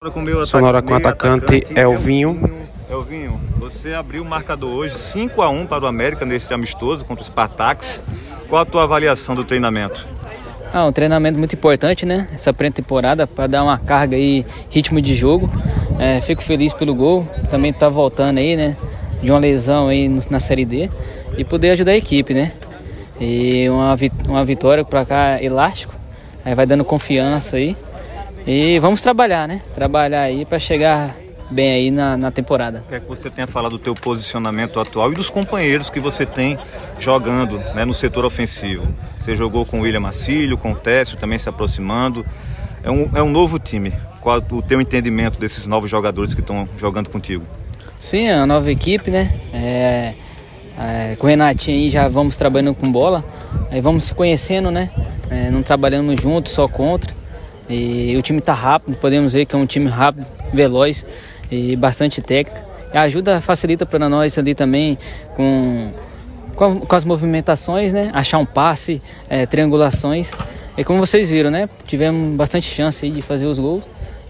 Com Sonora com o atacante, atacante Elvinho. Elvinho, você abriu o marcador hoje 5 a 1 para o América nesse amistoso contra os Spartaks. Qual a tua avaliação do treinamento? Ah, um treinamento muito importante, né? Essa pré-temporada para dar uma carga e ritmo de jogo. É, fico feliz pelo gol. Também tá voltando aí, né? De uma lesão aí na Série D e poder ajudar a equipe, né? E uma, uma vitória para cá elástico. Aí vai dando confiança aí. E vamos trabalhar, né? Trabalhar aí para chegar bem aí na, na temporada. Quer que você tenha falado do teu posicionamento atual e dos companheiros que você tem jogando né, no setor ofensivo. Você jogou com o William Macílio, com o Técio também se aproximando. É um, é um novo time. Qual o teu entendimento desses novos jogadores que estão jogando contigo? Sim, é uma nova equipe, né? É, é, com o Renatinho aí já vamos trabalhando com bola. Aí vamos se conhecendo, né? É, não trabalhando juntos, só contra. E o time está rápido, podemos ver que é um time rápido, veloz e bastante técnico. E ajuda, facilita para nós ali também com, com, com, as movimentações, né? Achar um passe, é, triangulações. E como vocês viram, né? Tivemos bastante chance de fazer os gols.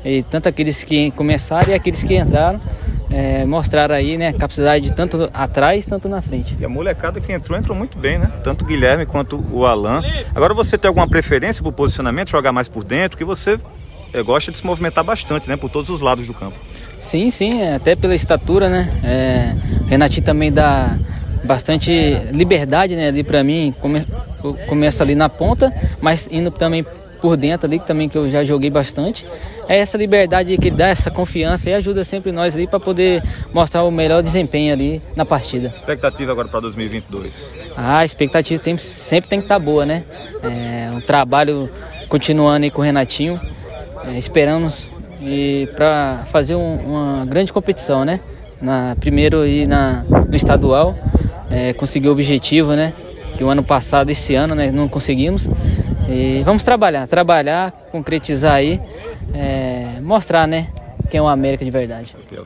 E tanto aqueles que começaram e aqueles que entraram é, mostraram aí, né, capacidade tanto atrás, tanto na frente. E a molecada que entrou, entrou muito bem, né? Tanto o Guilherme quanto o Alan. Agora você tem alguma preferência para o posicionamento, jogar mais por dentro, que você é, gosta de se movimentar bastante, né? Por todos os lados do campo. Sim, sim, até pela estatura, né? É, Renatinho também dá bastante liberdade, né? Ali para mim, come, começa ali na ponta, mas indo também por dentro ali, que também que eu já joguei bastante. É essa liberdade que ele dá, essa confiança e ajuda sempre nós ali para poder mostrar o melhor desempenho ali na partida. Expectativa agora para 2022? Ah, a expectativa tem, sempre tem que estar tá boa, né? É, um trabalho continuando aí com o Renatinho. É, esperamos para fazer um, uma grande competição, né? Na, primeiro e na, no estadual, é, conseguir o objetivo, né? Que o ano passado, esse ano, né, não conseguimos. E vamos trabalhar, trabalhar, concretizar aí, é, mostrar, né, quem é o América de verdade.